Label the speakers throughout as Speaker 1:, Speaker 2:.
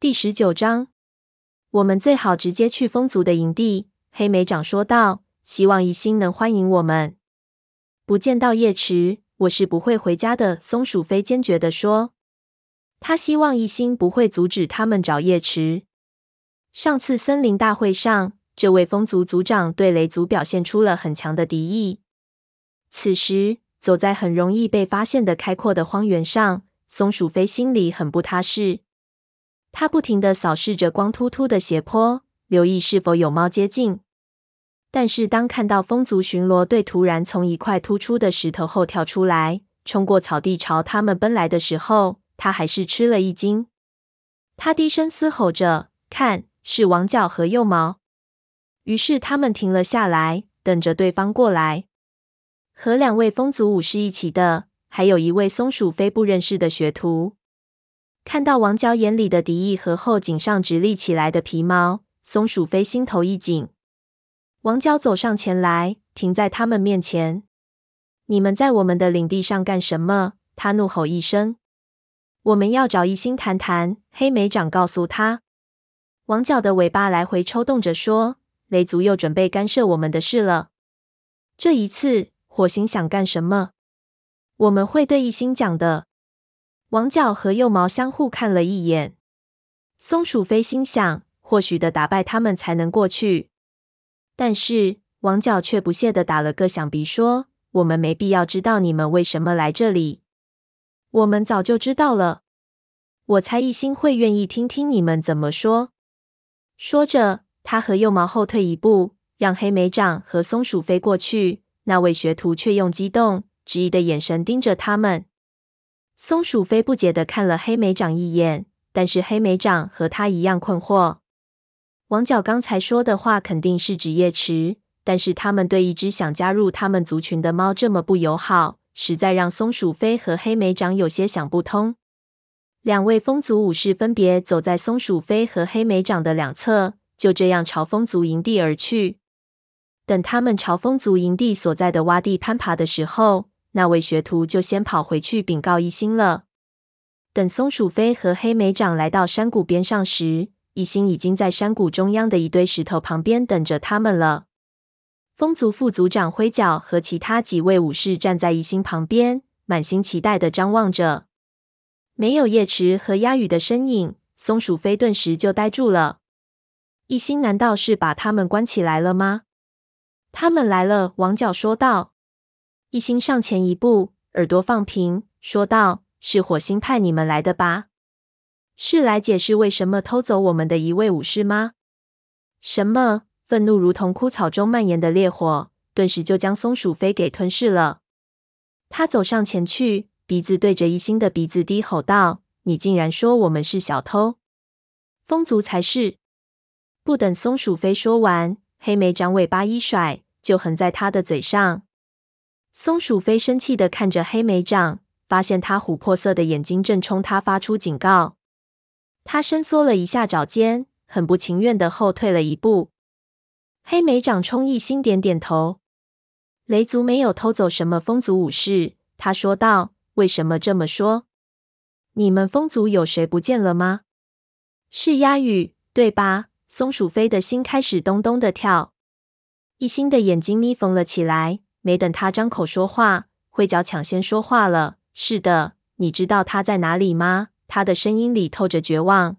Speaker 1: 第十九章，我们最好直接去风族的营地。黑莓长说道：“希望一星能欢迎我们。”不见到夜池，我是不会回家的。松鼠飞坚决地说：“他希望一星不会阻止他们找夜池。”上次森林大会上，这位风族族长对雷族表现出了很强的敌意。此时，走在很容易被发现的开阔的荒原上，松鼠飞心里很不踏实。他不停地扫视着光秃秃的斜坡，留意是否有猫接近。但是，当看到风族巡逻队突然从一块突出的石头后跳出来，冲过草地朝他们奔来的时候，他还是吃了一惊。他低声嘶吼着：“看，是王角和幼毛！”于是，他们停了下来，等着对方过来。和两位风族武士一起的，还有一位松鼠飞不认识的学徒。看到王角眼里的敌意和后颈上直立起来的皮毛，松鼠飞心头一紧。王角走上前来，停在他们面前。“你们在我们的领地上干什么？”他怒吼一声。“我们要找一星谈谈。”黑莓长告诉他。王角的尾巴来回抽动着说：“雷族又准备干涉我们的事了。这一次，火星想干什么？我们会对一星讲的。”王角和幼毛相互看了一眼。松鼠飞心想：或许的打败他们才能过去。但是王角却不屑地打了个响鼻，说：“我们没必要知道你们为什么来这里。我们早就知道了。我猜一心会愿意听听你们怎么说。”说着，他和幼毛后退一步，让黑莓长和松鼠飞过去。那位学徒却用激动、质疑的眼神盯着他们。松鼠飞不解地看了黑莓长一眼，但是黑莓长和他一样困惑。王角刚才说的话肯定是指夜池，但是他们对一只想加入他们族群的猫这么不友好，实在让松鼠飞和黑莓长有些想不通。两位风族武士分别走在松鼠飞和黑莓长的两侧，就这样朝风族营地而去。等他们朝风族营地所在的洼地攀爬的时候，那位学徒就先跑回去禀告一心了。等松鼠飞和黑莓长来到山谷边上时，一心已经在山谷中央的一堆石头旁边等着他们了。风族副族长灰角和其他几位武士站在一心旁边，满心期待地张望着。没有夜池和鸦羽的身影，松鼠飞顿时就呆住了。一心难道是把他们关起来了吗？他们来了，王角说道。一星上前一步，耳朵放平，说道：“是火星派你们来的吧？”是来解释为什么偷走我们的一位武士吗？什么？愤怒如同枯草中蔓延的烈火，顿时就将松鼠飞给吞噬了。他走上前去，鼻子对着一星的鼻子低吼道：“你竟然说我们是小偷？风族才是！”不等松鼠飞说完，黑莓长尾巴一甩，就横在他的嘴上。松鼠飞生气地看着黑莓长，发现他琥珀色的眼睛正冲他发出警告。他伸缩了一下爪尖，很不情愿的后退了一步。黑莓长冲一星点点头。雷族没有偷走什么风族武士，他说道：“为什么这么说？你们风族有谁不见了吗？是鸦羽，对吧？”松鼠飞的心开始咚咚的跳。一星的眼睛眯缝了起来，没等他张口说话，灰角抢先说话了：“是的，你知道他在哪里吗？”他的声音里透着绝望。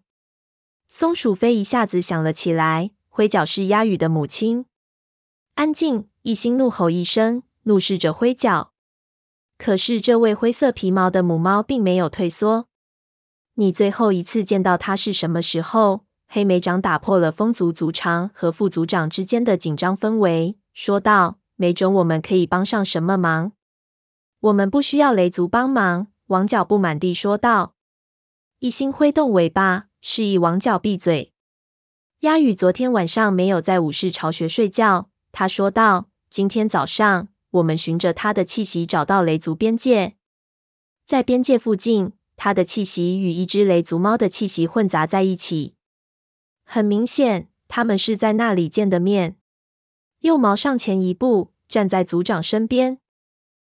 Speaker 1: 松鼠飞一下子想了起来，灰角是鸦羽的母亲。安静！一心怒吼一声，怒视着灰角。可是这位灰色皮毛的母猫并没有退缩。你最后一次见到它是什么时候？黑莓长打破了风族族长和副族长之间的紧张氛围，说道：“没准我们可以帮上什么忙。”我们不需要雷族帮忙。王角不满地说道。一心挥动尾巴，示意王角闭嘴。鸦羽昨天晚上没有在武士巢穴睡觉，他说道：“今天早上，我们循着他的气息找到雷族边界，在边界附近，他的气息与一只雷族猫的气息混杂在一起。很明显，他们是在那里见的面。”幼毛上前一步，站在族长身边。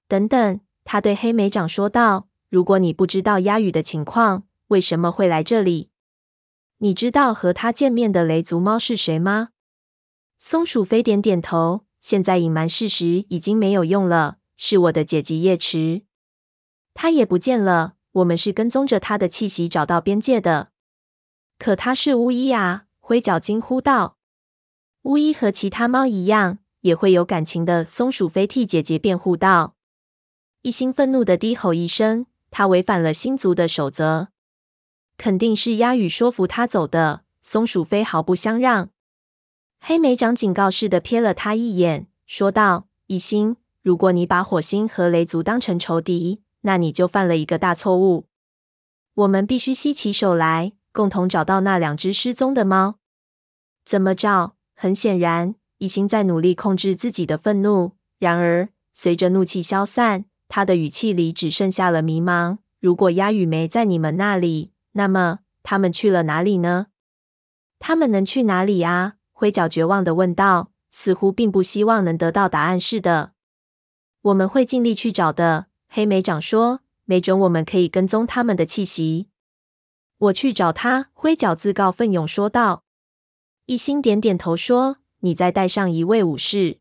Speaker 1: 等等，他对黑莓长说道：“如果你不知道鸦羽的情况。”为什么会来这里？你知道和他见面的雷族猫是谁吗？松鼠飞点点头。现在隐瞒事实已经没有用了，是我的姐姐叶池，她也不见了。我们是跟踪着她的气息找到边界的。可她是巫医啊！灰脚惊呼道。巫医和其他猫一样，也会有感情的。松鼠飞替姐姐辩护道。一心愤怒的低吼一声，他违反了星族的守则。肯定是鸦羽说服他走的。松鼠飞毫不相让。黑莓长警告似的瞥了他一眼，说道：“一心，如果你把火星和雷族当成仇敌，那你就犯了一个大错误。我们必须携起手来，共同找到那两只失踪的猫。怎么找？很显然，一心在努力控制自己的愤怒。然而，随着怒气消散，他的语气里只剩下了迷茫。如果鸦羽没在你们那里，那么他们去了哪里呢？他们能去哪里啊？”灰脚绝望的问道，似乎并不希望能得到答案似的。我们会尽力去找的，黑莓长说。没准我们可以跟踪他们的气息。我去找他，灰脚自告奋勇说道。一心点点头说：“你再带上一位武士，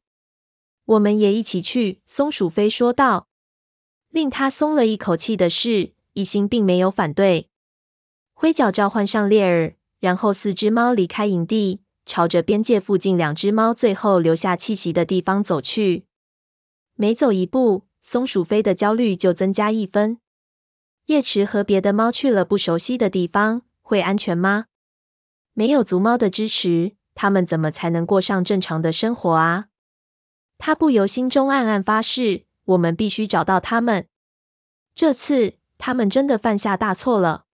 Speaker 1: 我们也一起去。”松鼠飞说道。令他松了一口气的是，一心并没有反对。灰脚召唤上猎耳，然后四只猫离开营地。朝着边界附近两只猫最后留下气息的地方走去。每走一步，松鼠飞的焦虑就增加一分。叶池和别的猫去了不熟悉的地方，会安全吗？没有族猫的支持，他们怎么才能过上正常的生活啊？他不由心中暗暗发誓：我们必须找到他们。这次，他们真的犯下大错了。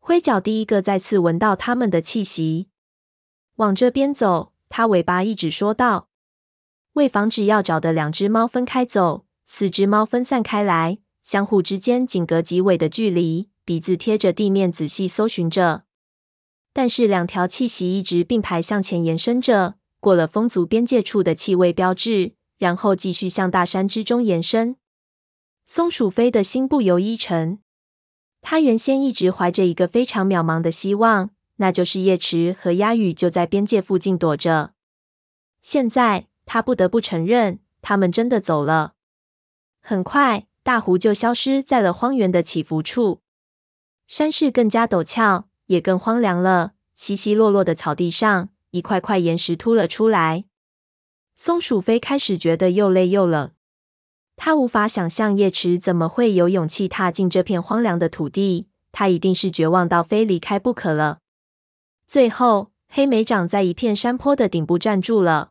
Speaker 1: 灰脚第一个再次闻到他们的气息。往这边走，他尾巴一直说道：“为防止要找的两只猫分开走，四只猫分散开来，相互之间仅隔几尾的距离，鼻子贴着地面仔细搜寻着。但是两条气息一直并排向前延伸着，过了风族边界处的气味标志，然后继续向大山之中延伸。”松鼠飞的心不由一沉，他原先一直怀着一个非常渺茫的希望。那就是叶池和鸦羽就在边界附近躲着。现在他不得不承认，他们真的走了。很快，大湖就消失在了荒原的起伏处，山势更加陡峭，也更荒凉了。稀稀落落的草地上，一块块岩石凸了出来。松鼠飞开始觉得又累又冷，他无法想象叶池怎么会有勇气踏进这片荒凉的土地。他一定是绝望到非离开不可了。最后，黑莓长在一片山坡的顶部站住了。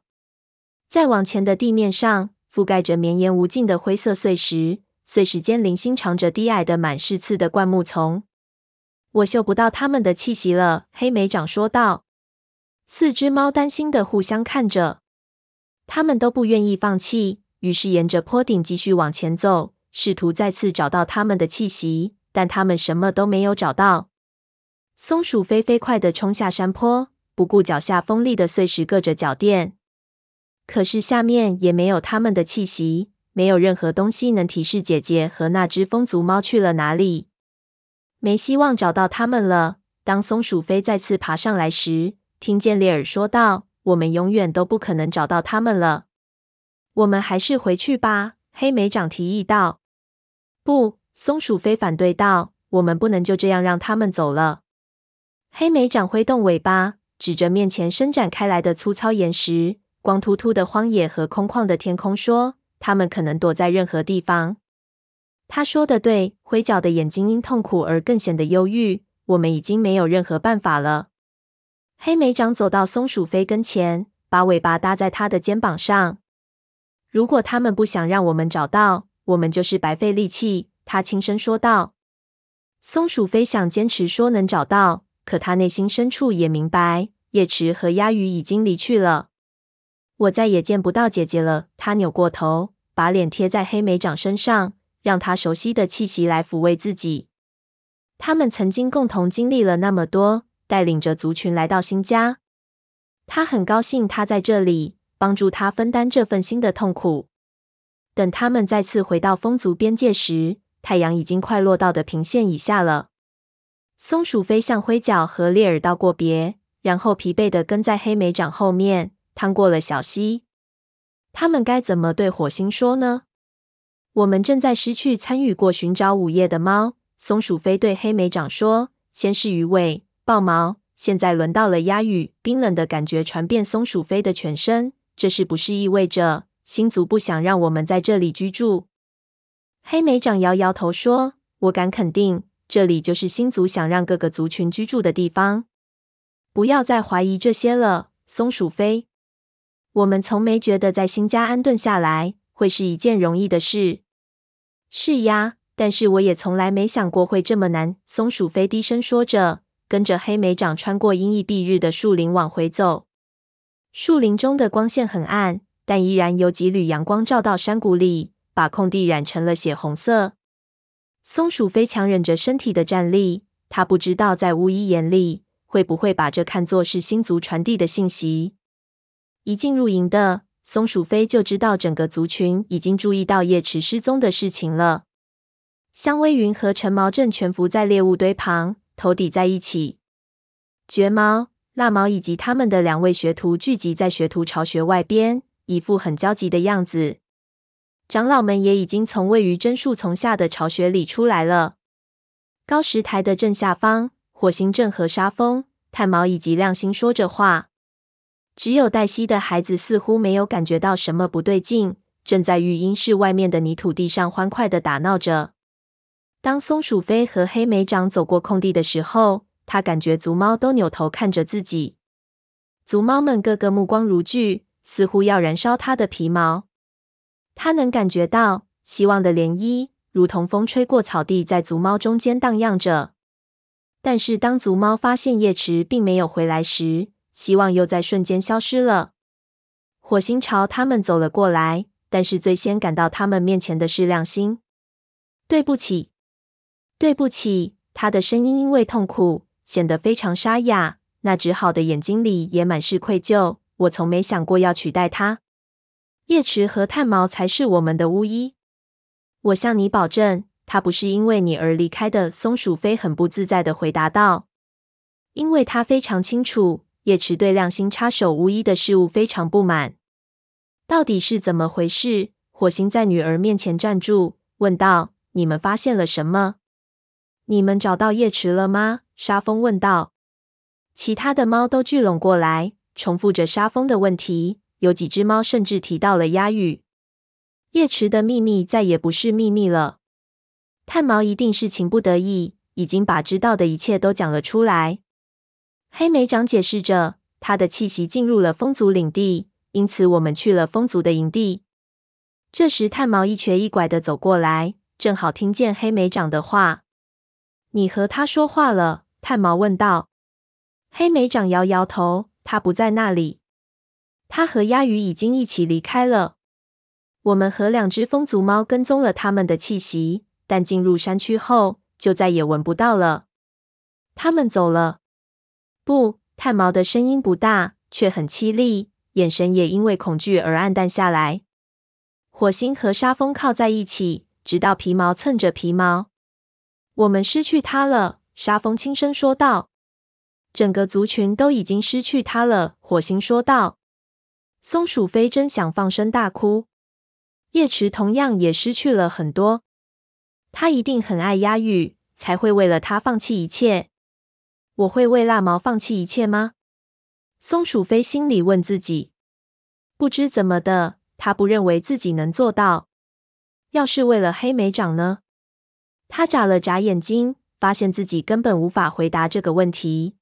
Speaker 1: 再往前的地面上，覆盖着绵延无尽的灰色碎石，碎石间零星长着低矮的、满是刺的灌木丛。我嗅不到他们的气息了，黑莓长说道。四只猫担心的互相看着，他们都不愿意放弃，于是沿着坡顶继续往前走，试图再次找到他们的气息，但他们什么都没有找到。松鼠飞飞快的冲下山坡，不顾脚下锋利的碎石硌着脚垫。可是下面也没有他们的气息，没有任何东西能提示姐姐和那只风族猫去了哪里。没希望找到他们了。当松鼠飞再次爬上来时，听见猎耳说道：“我们永远都不可能找到他们了。我们还是回去吧。”黑莓长提议道。“不！”松鼠飞反对道，“我们不能就这样让他们走了。”黑莓长挥动尾巴，指着面前伸展开来的粗糙岩石、光秃秃的荒野和空旷的天空，说：“他们可能躲在任何地方。”他说的对，灰脚的眼睛因痛苦而更显得忧郁。我们已经没有任何办法了。黑莓长走到松鼠飞跟前，把尾巴搭在他的肩膀上。如果他们不想让我们找到，我们就是白费力气。他轻声说道。松鼠飞想坚持说能找到。可他内心深处也明白，叶池和鸭鱼已经离去了。我再也见不到姐姐了。他扭过头，把脸贴在黑莓长身上，让他熟悉的气息来抚慰自己。他们曾经共同经历了那么多，带领着族群来到新家。他很高兴他在这里，帮助他分担这份新的痛苦。等他们再次回到风族边界时，太阳已经快落到的平线以下了。松鼠飞向灰角和猎耳道过别，然后疲惫的跟在黑莓掌后面，趟过了小溪。他们该怎么对火星说呢？我们正在失去参与过寻找午夜的猫。松鼠飞对黑莓长说：“先是鱼尾、豹毛，现在轮到了鸭羽。”冰冷的感觉传遍松鼠飞的全身。这是不是意味着星族不想让我们在这里居住？黑莓长摇摇头说：“我敢肯定，这里就是星族想让各个族群居住的地方。不要再怀疑这些了，松鼠飞。我们从没觉得在新家安顿下来会是一件容易的事。是呀，但是我也从来没想过会这么难。”松鼠飞低声说着，跟着黑莓长穿过阴翳蔽日的树林往回走。树林中的光线很暗，但依然有几缕阳光照到山谷里，把空地染成了血红色。松鼠飞强忍着身体的战栗，他不知道在巫医眼里会不会把这看作是星族传递的信息。一进入营的，松鼠飞就知道整个族群已经注意到叶池失踪的事情了。香薇云和橙毛正蜷伏在猎物堆旁，头抵在一起。绝毛。蜡毛以及他们的两位学徒聚集在学徒巢穴外边，一副很焦急的样子。长老们也已经从位于针树丛下的巢穴里出来了。高石台的正下方，火星正和沙风、炭毛以及亮星说着话。只有黛西的孩子似乎没有感觉到什么不对劲，正在育婴室外面的泥土地上欢快地打闹着。当松鼠飞和黑莓长走过空地的时候，他感觉族猫都扭头看着自己，族猫们个个目光如炬，似乎要燃烧他的皮毛。他能感觉到希望的涟漪，如同风吹过草地，在族猫中间荡漾着。但是当族猫发现叶池并没有回来时，希望又在瞬间消失了。火星朝他们走了过来，但是最先赶到他们面前的是亮星。对不起，对不起，他的声音因为痛苦。显得非常沙哑，那只好的眼睛里也满是愧疚。我从没想过要取代他。叶池和炭毛才是我们的巫医。我向你保证，他不是因为你而离开的。松鼠飞很不自在的回答道，因为他非常清楚，叶池对亮星插手巫医的事物非常不满。到底是怎么回事？火星在女儿面前站住，问道：“你们发现了什么？你们找到叶池了吗？”沙风问道：“其他的猫都聚拢过来，重复着沙风的问题。有几只猫甚至提到了鸭羽。叶池的秘密再也不是秘密了。炭毛一定是情不得已，已经把知道的一切都讲了出来。”黑莓长解释着：“他的气息进入了风族领地，因此我们去了风族的营地。”这时，炭毛一瘸一拐的走过来，正好听见黑莓长的话：“你和他说话了？”炭毛问道：“黑莓长摇摇头，他不在那里。他和鸭鱼已经一起离开了。我们和两只风族猫跟踪了他们的气息，但进入山区后就再也闻不到了。他们走了。不，炭毛的声音不大，却很凄厉，眼神也因为恐惧而黯淡下来。火星和沙风靠在一起，直到皮毛蹭着皮毛。我们失去他了。”沙风轻声说道：“整个族群都已经失去他了。”火星说道。松鼠飞真想放声大哭。叶池同样也失去了很多。他一定很爱鸭羽，才会为了他放弃一切。我会为蜡毛放弃一切吗？松鼠飞心里问自己。不知怎么的，他不认为自己能做到。要是为了黑莓长呢？他眨了眨眼睛。发现自己根本无法回答这个问题。